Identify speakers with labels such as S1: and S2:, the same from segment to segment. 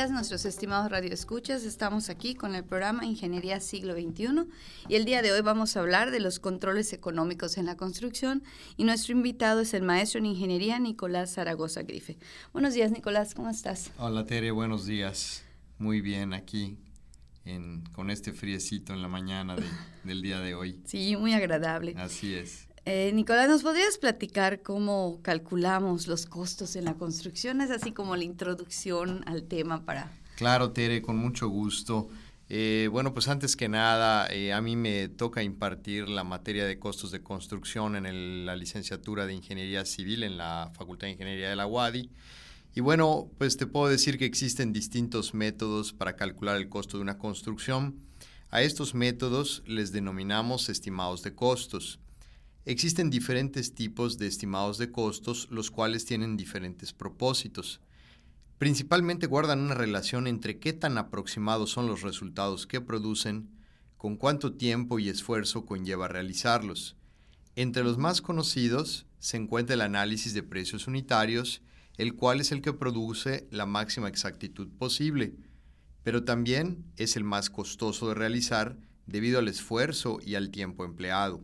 S1: Días, nuestros estimados radioescuchas. Estamos aquí con el programa Ingeniería Siglo XXI y el día de hoy vamos a hablar de los controles económicos en la construcción y nuestro invitado es el maestro en Ingeniería Nicolás Zaragoza Grife. Buenos días, Nicolás, ¿cómo estás?
S2: Hola, Tere, buenos días. Muy bien aquí con este friecito en la mañana del día de hoy.
S1: Sí, muy agradable.
S2: Así es.
S1: Eh, Nicolás, ¿nos podrías platicar cómo calculamos los costos en la construcción? Es así como la introducción al tema para...
S2: Claro, Tere, con mucho gusto. Eh, bueno, pues antes que nada, eh, a mí me toca impartir la materia de costos de construcción en la licenciatura de Ingeniería Civil en la Facultad de Ingeniería de la UADI. Y bueno, pues te puedo decir que existen distintos métodos para calcular el costo de una construcción. A estos métodos les denominamos estimados de costos. Existen diferentes tipos de estimados de costos, los cuales tienen diferentes propósitos. Principalmente guardan una relación entre qué tan aproximados son los resultados que producen, con cuánto tiempo y esfuerzo conlleva realizarlos. Entre los más conocidos se encuentra el análisis de precios unitarios, el cual es el que produce la máxima exactitud posible, pero también es el más costoso de realizar debido al esfuerzo y al tiempo empleado.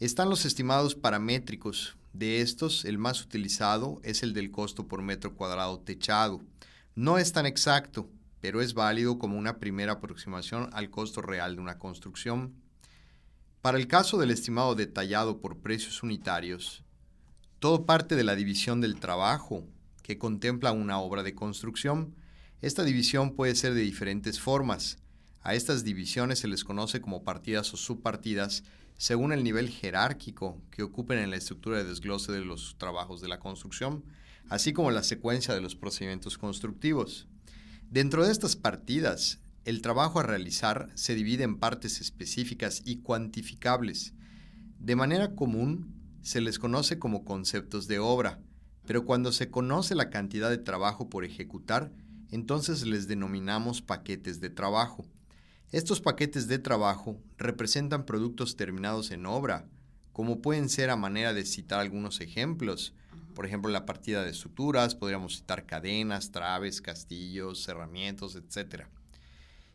S2: Están los estimados paramétricos. De estos, el más utilizado es el del costo por metro cuadrado techado. No es tan exacto, pero es válido como una primera aproximación al costo real de una construcción. Para el caso del estimado detallado por precios unitarios, todo parte de la división del trabajo que contempla una obra de construcción. Esta división puede ser de diferentes formas. A estas divisiones se les conoce como partidas o subpartidas según el nivel jerárquico que ocupen en la estructura de desglose de los trabajos de la construcción, así como la secuencia de los procedimientos constructivos. Dentro de estas partidas, el trabajo a realizar se divide en partes específicas y cuantificables. De manera común, se les conoce como conceptos de obra, pero cuando se conoce la cantidad de trabajo por ejecutar, entonces les denominamos paquetes de trabajo. Estos paquetes de trabajo representan productos terminados en obra, como pueden ser a manera de citar algunos ejemplos. Por ejemplo, la partida de estructuras, podríamos citar cadenas, traves, castillos, cerramientos, etc.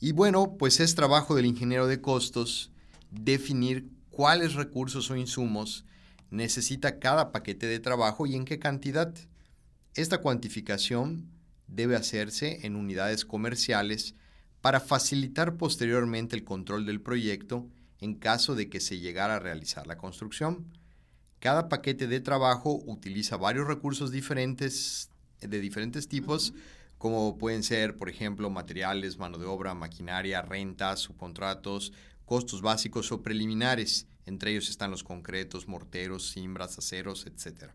S2: Y bueno, pues es trabajo del ingeniero de costos definir cuáles recursos o insumos necesita cada paquete de trabajo y en qué cantidad. Esta cuantificación debe hacerse en unidades comerciales para facilitar posteriormente el control del proyecto en caso de que se llegara a realizar la construcción. Cada paquete de trabajo utiliza varios recursos diferentes de diferentes tipos, como pueden ser, por ejemplo, materiales, mano de obra, maquinaria, rentas, subcontratos, costos básicos o preliminares. Entre ellos están los concretos, morteros, cimbras, aceros, etc.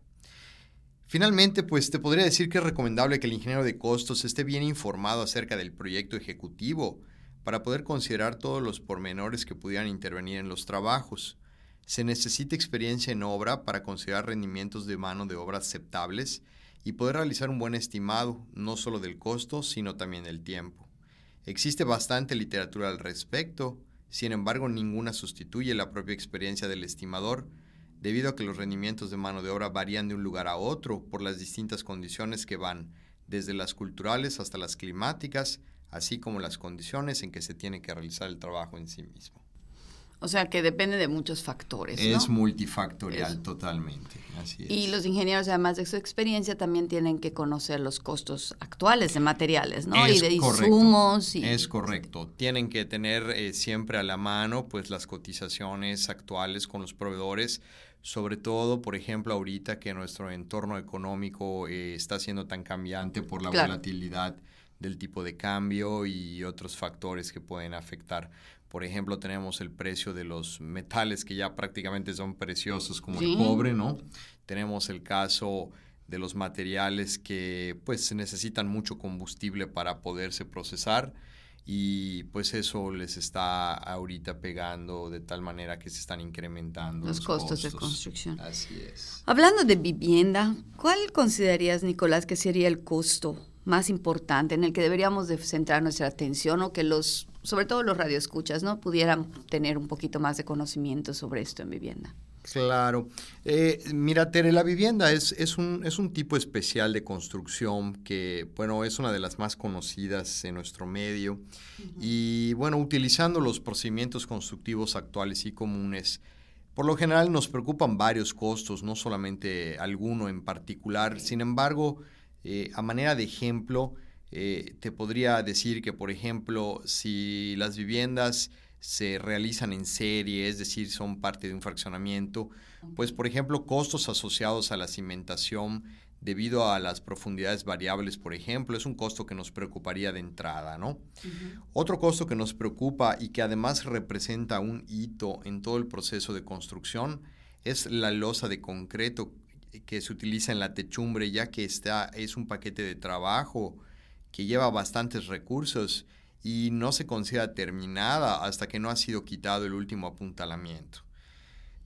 S2: Finalmente, pues te podría decir que es recomendable que el ingeniero de costos esté bien informado acerca del proyecto ejecutivo para poder considerar todos los pormenores que pudieran intervenir en los trabajos. Se necesita experiencia en obra para considerar rendimientos de mano de obra aceptables y poder realizar un buen estimado, no solo del costo, sino también del tiempo. Existe bastante literatura al respecto, sin embargo, ninguna sustituye la propia experiencia del estimador, debido a que los rendimientos de mano de obra varían de un lugar a otro por las distintas condiciones que van desde las culturales hasta las climáticas, así como las condiciones en que se tiene que realizar el trabajo en sí mismo.
S1: O sea que depende de muchos factores.
S2: Es multifactorial totalmente. Así es.
S1: Y los ingenieros, además de su experiencia, también tienen que conocer los costos actuales de materiales, ¿no? y de insumos.
S2: Es correcto. Tienen que tener eh, siempre a la mano, pues, las cotizaciones actuales con los proveedores. Sobre todo, por ejemplo, ahorita que nuestro entorno económico eh, está siendo tan cambiante por la volatilidad del tipo de cambio y otros factores que pueden afectar. Por ejemplo, tenemos el precio de los metales que ya prácticamente son preciosos como el cobre, ¿no? Tenemos el caso de los materiales que pues necesitan mucho combustible para poderse procesar y pues eso les está ahorita pegando de tal manera que se están incrementando
S1: los, costos, de construcción.
S2: Así es.
S1: Hablando de vivienda, ¿cuál considerarías, Nicolás, que sería el costo más importante en el que deberíamos de centrar nuestra atención o que los, sobre todo los radioescuchas, ¿no? pudieran tener un poquito más de conocimiento sobre esto en vivienda?
S2: Claro. Eh, mira, Tere, la vivienda es, es, un, es un tipo especial de construcción que, bueno, es una de las más conocidas en nuestro medio. Y, bueno, utilizando los procedimientos constructivos actuales y comunes, por lo general nos preocupan varios costos, no solamente alguno en particular. Sin embargo, eh, a manera de ejemplo, eh, te podría decir que, por ejemplo, si las viviendas se realizan en serie, es decir, son parte de un fraccionamiento, pues, por ejemplo, costos asociados a la cimentación debido a las profundidades variables, por ejemplo, es un costo que nos preocuparía de entrada, ¿no? Otro costo que nos preocupa y que además representa un hito en todo el proceso de construcción es la losa de concreto que se utiliza en la techumbre, ya que está, es un paquete de trabajo que lleva bastantes recursos y no se considera terminada hasta que no ha sido quitado el último apuntalamiento.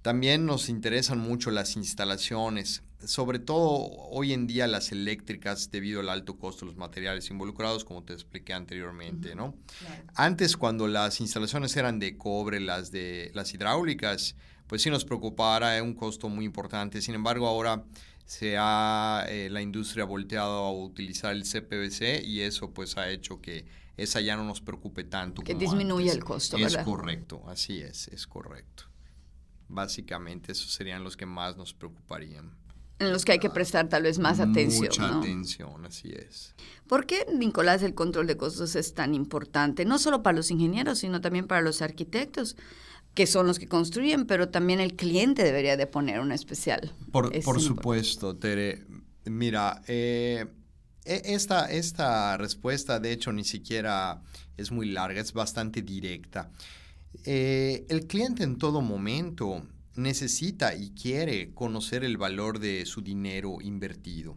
S2: También nos interesan mucho las instalaciones, sobre todo hoy en día las eléctricas debido al alto costo de los materiales involucrados, como te expliqué anteriormente, ¿no? Antes cuando las instalaciones eran de cobre, las de las hidráulicas, pues sí nos preocupara, un costo muy importante. Sin embargo, ahora se ha eh, la industria volteado a utilizar el CPVC y eso pues ha hecho que esa ya no nos preocupe tanto.
S1: Que disminuya el costo,
S2: ¿verdad? Es correcto, así es, es correcto. Básicamente esos serían los que más nos preocuparían.
S1: En los que hay que prestar tal vez más atención.
S2: Mucha atención, así es.
S1: ¿Por qué, Nicolás, el control de costos es tan importante? No solo para los ingenieros, sino también para los arquitectos que son los que construyen, pero también el cliente debería de poner un especial.
S2: Por, por supuesto, Tere. Mira, eh, e, esta, esta respuesta de hecho ni siquiera es muy larga, es bastante directa. Eh, el cliente en todo momento necesita y quiere conocer el valor de su dinero invertido.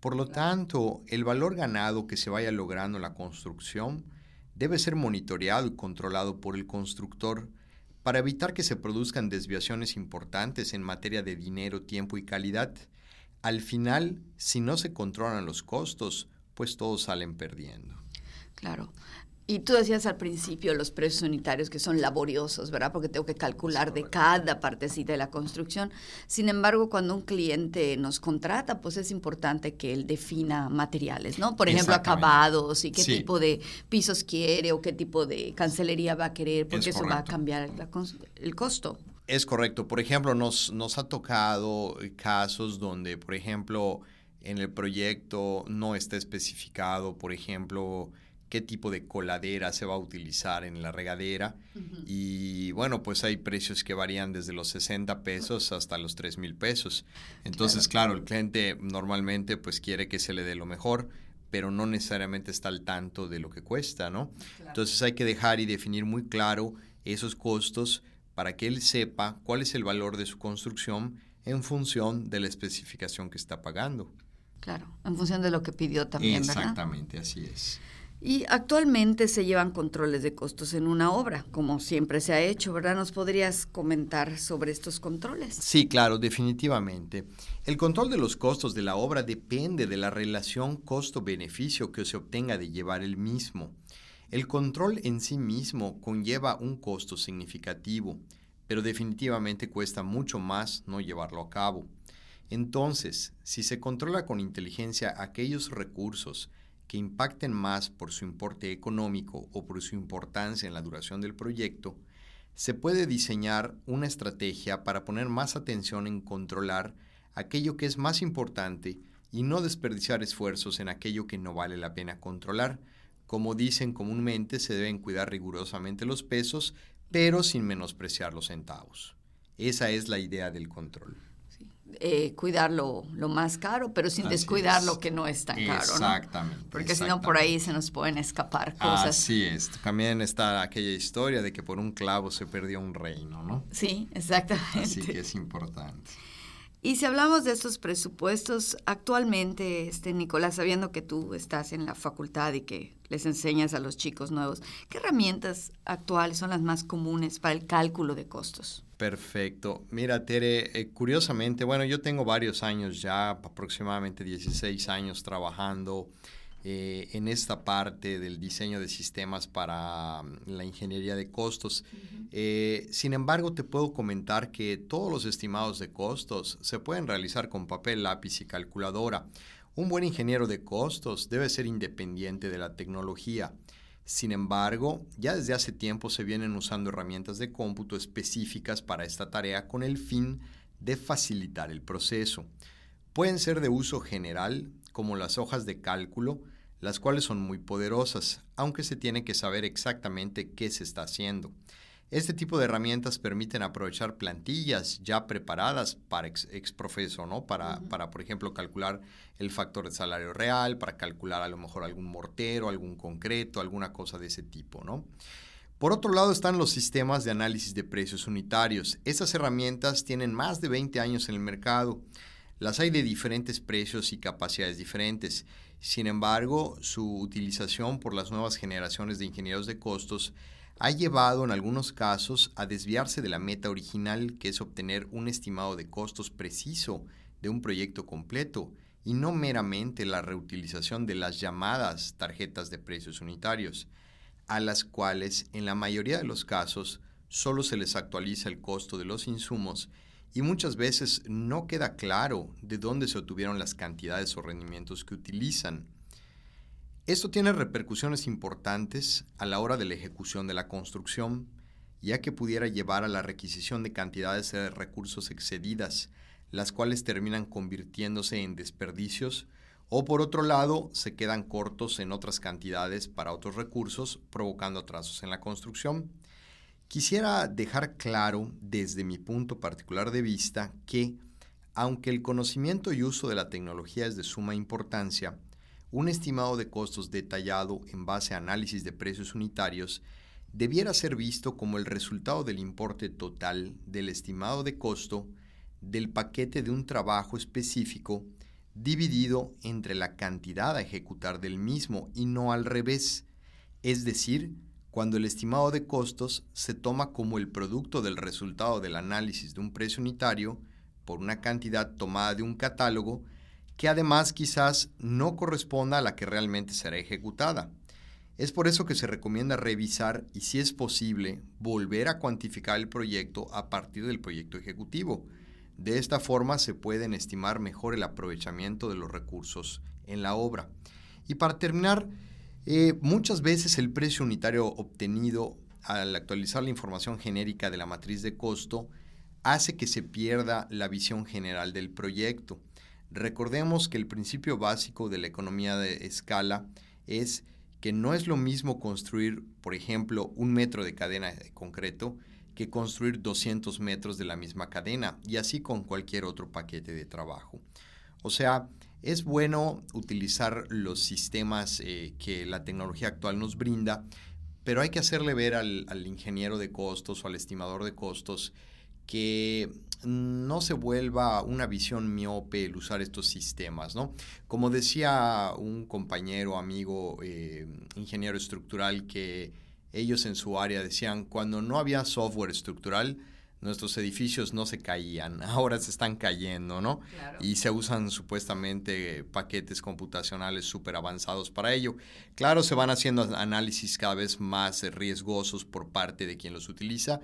S2: Por lo tanto, el valor ganado que se vaya logrando en la construcción debe ser monitoreado y controlado por el constructor para evitar que se produzcan desviaciones importantes en materia de dinero, tiempo y calidad. Al final, si no se controlan los costos, pues todos salen perdiendo.
S1: Claro. Y tú decías al principio los precios unitarios que son laboriosos, ¿verdad? Porque tengo que calcular de cada partecita de la construcción. Sin embargo, cuando un cliente nos contrata, pues es importante que él defina materiales, ¿no? Por ejemplo, acabados y qué tipo de pisos quiere o qué tipo de cancelería va a querer, porque eso va a cambiar el costo.
S2: Es correcto. Por ejemplo, nos, nos ha tocado casos donde, por ejemplo, en el proyecto no está especificado, por ejemplo, qué tipo de coladera se va a utilizar en la regadera. Y bueno, pues hay precios que varían desde los 60 pesos hasta los 3 mil pesos. Entonces, claro. el cliente normalmente pues quiere que se le dé lo mejor, pero no necesariamente está al tanto de lo que cuesta, ¿no? Entonces hay que dejar y definir muy claro esos costos para que él sepa cuál es el valor de su construcción en función de la especificación que está pagando.
S1: Claro, en función de lo que pidió también,
S2: Exactamente, así es.
S1: Y actualmente se llevan controles de costos en una obra, como siempre se ha hecho, ¿verdad? ¿Nos podrías comentar sobre estos controles?
S2: Sí, claro, definitivamente. El control de los costos de la obra depende de la relación costo-beneficio que se obtenga de llevar el mismo. El control en sí mismo conlleva un costo significativo, pero definitivamente cuesta mucho más no llevarlo a cabo. Entonces, si se controla con inteligencia aquellos recursos que impacten más por su importe económico o por su importancia en la duración del proyecto, se puede diseñar una estrategia para poner más atención en controlar aquello que es más importante y no desperdiciar esfuerzos en aquello que no vale la pena controlar. Como dicen comúnmente, se deben cuidar rigurosamente los pesos, pero sin menospreciar los centavos. Esa es la idea del control
S1: eh, cuidar lo, más caro, pero sin descuidar lo que no es tan caro.
S2: Exactamente.
S1: Porque si no, por ahí se nos pueden escapar cosas.
S2: Así es. También está aquella historia de que por un clavo se perdió un reino, ¿no?
S1: Sí, exactamente.
S2: Así que es importante.
S1: Y si hablamos de estos presupuestos, actualmente, este, Nicolás, sabiendo que tú estás en la facultad y que les enseñas a los chicos nuevos, ¿qué herramientas actuales son las más comunes para el cálculo de costos?
S2: Perfecto. Mira, Tere, eh, curiosamente, bueno, yo tengo varios años ya, aproximadamente 16 años trabajando eh, en esta parte del diseño de sistemas para mm, la ingeniería de costos. Eh, sin embargo, te puedo comentar que todos los estimados de costos se pueden realizar con papel, lápiz y calculadora. Un buen ingeniero de costos debe ser independiente de la tecnología. Sin embargo, ya desde hace tiempo se vienen usando herramientas de cómputo específicas para esta tarea con el fin de facilitar el proceso. Pueden ser de uso general, como las hojas de cálculo, las cuales son muy poderosas, aunque se tiene que saber exactamente qué se está haciendo. Este tipo de herramientas permiten aprovechar plantillas ya preparadas para exprofeso, ¿no? Para, para, por ejemplo, calcular el factor de salario real, para calcular a lo mejor algún mortero, algún concreto, alguna cosa de ese tipo, ¿no? Por otro lado están los sistemas de análisis de precios unitarios. Estas herramientas tienen más de 20 años en el mercado. Las hay de diferentes precios y capacidades diferentes. Sin embargo, su utilización por las nuevas generaciones de ingenieros de costos ha llevado en algunos casos a desviarse de la meta original, que es obtener un estimado de costos preciso de un proyecto completo y no meramente la reutilización de las llamadas tarjetas de precios unitarios, a las cuales en la mayoría de los casos solo se les actualiza el costo de los insumos y muchas veces no queda claro de dónde se obtuvieron las cantidades o rendimientos que utilizan. Esto tiene repercusiones importantes a la hora de la ejecución de la construcción, ya que pudiera llevar a la requisición de cantidades de recursos excedidas, las cuales terminan convirtiéndose en desperdicios, o por otro lado, se quedan cortos en otras cantidades para otros recursos, provocando atrasos en la construcción. Quisiera dejar claro desde mi punto particular de vista que, aunque el conocimiento y uso de la tecnología es de suma importancia, un estimado de costos detallado en base a análisis de precios unitarios debiera ser visto como el resultado del importe total del estimado de costo del paquete de un trabajo específico dividido entre la cantidad a ejecutar del mismo y no al revés, es decir, cuando el estimado de costos se toma como el producto del resultado del análisis de un precio unitario por una cantidad tomada de un catálogo que además quizás no corresponda a la que realmente será ejecutada. Es por eso que se recomienda revisar y, si es posible, volver a cuantificar el proyecto a partir del proyecto ejecutivo. De esta forma se pueden estimar mejor el aprovechamiento de los recursos en la obra. Y para terminar, eh, muchas veces el precio unitario obtenido al actualizar la información genérica de la matriz de costo hace que se pierda la visión general del proyecto. Recordemos que el principio básico de la economía de escala es que no es lo mismo construir, por ejemplo, un metro de cadena de concreto que construir 200 metros de la misma cadena y así con cualquier otro paquete de trabajo. O sea, es bueno utilizar los sistemas eh, que la tecnología actual nos brinda, pero hay que hacerle ver al, ingeniero de costos o al estimador de costos que no se vuelva una visión miope el usar estos sistemas, ¿no? Como decía un compañero, amigo, eh, ingeniero estructural, que ellos en su área decían, cuando no había software estructural, nuestros edificios no se caían, ahora se están cayendo, ¿no? Y se usan supuestamente paquetes computacionales súper avanzados para ello. Claro, se van haciendo análisis cada vez más riesgosos por parte de quien los utiliza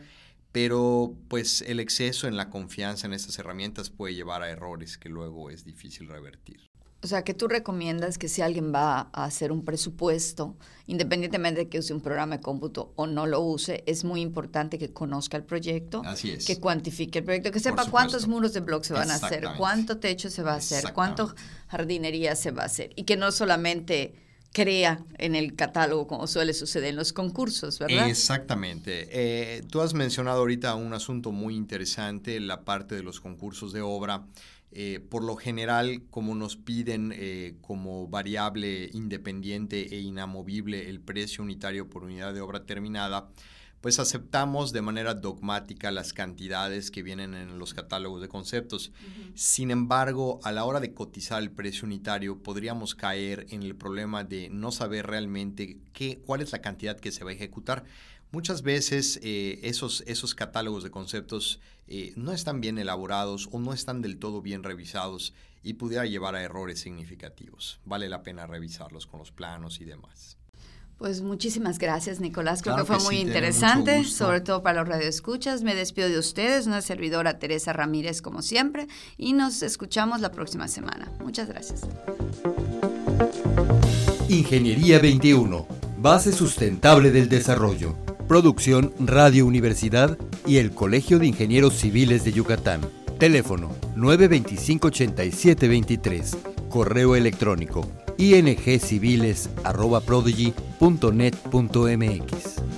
S2: pero pues el exceso en la confianza en estas herramientas puede llevar a errores que luego es difícil revertir.
S1: O sea, que tú recomiendas que si alguien va a hacer un presupuesto, independientemente de que use un programa de cómputo o no lo use, es muy importante que conozca el proyecto, que cuantifique el proyecto, que sepa cuántos muros de bloques se van a hacer, cuánto techo se va a hacer, cuánto jardinería se va a hacer, y que no solamente crea en el catálogo, como suele suceder en los concursos, ¿verdad?
S2: Exactamente. Eh, tú has mencionado ahorita un asunto muy interesante, la parte de los concursos de obra. Eh, por lo general, como nos piden eh, como variable independiente e inamovible el precio unitario por unidad de obra terminada, pues aceptamos de manera dogmática las cantidades que vienen en los catálogos de conceptos. Sin embargo, a la hora de cotizar el precio unitario, podríamos caer en el problema de no saber realmente qué, cuál es la cantidad que se va a ejecutar. Muchas veces eh, esos, esos catálogos de conceptos eh, no están bien elaborados o no están del todo bien revisados y pudiera llevar a errores significativos. Vale la pena revisarlos con los planos y demás.
S1: Pues muchísimas gracias, Nicolás. Creo que fue muy interesante, sobre todo para los radioescuchas. Me despido de ustedes, una servidora Teresa Ramírez, como siempre, y nos escuchamos la próxima semana. Muchas gracias.
S3: Ingeniería 21, base sustentable del desarrollo. Producción Radio Universidad y el Colegio de Ingenieros Civiles de Yucatán. Teléfono 925-8723. Correo electrónico ingciviles.prodigy.net.mx.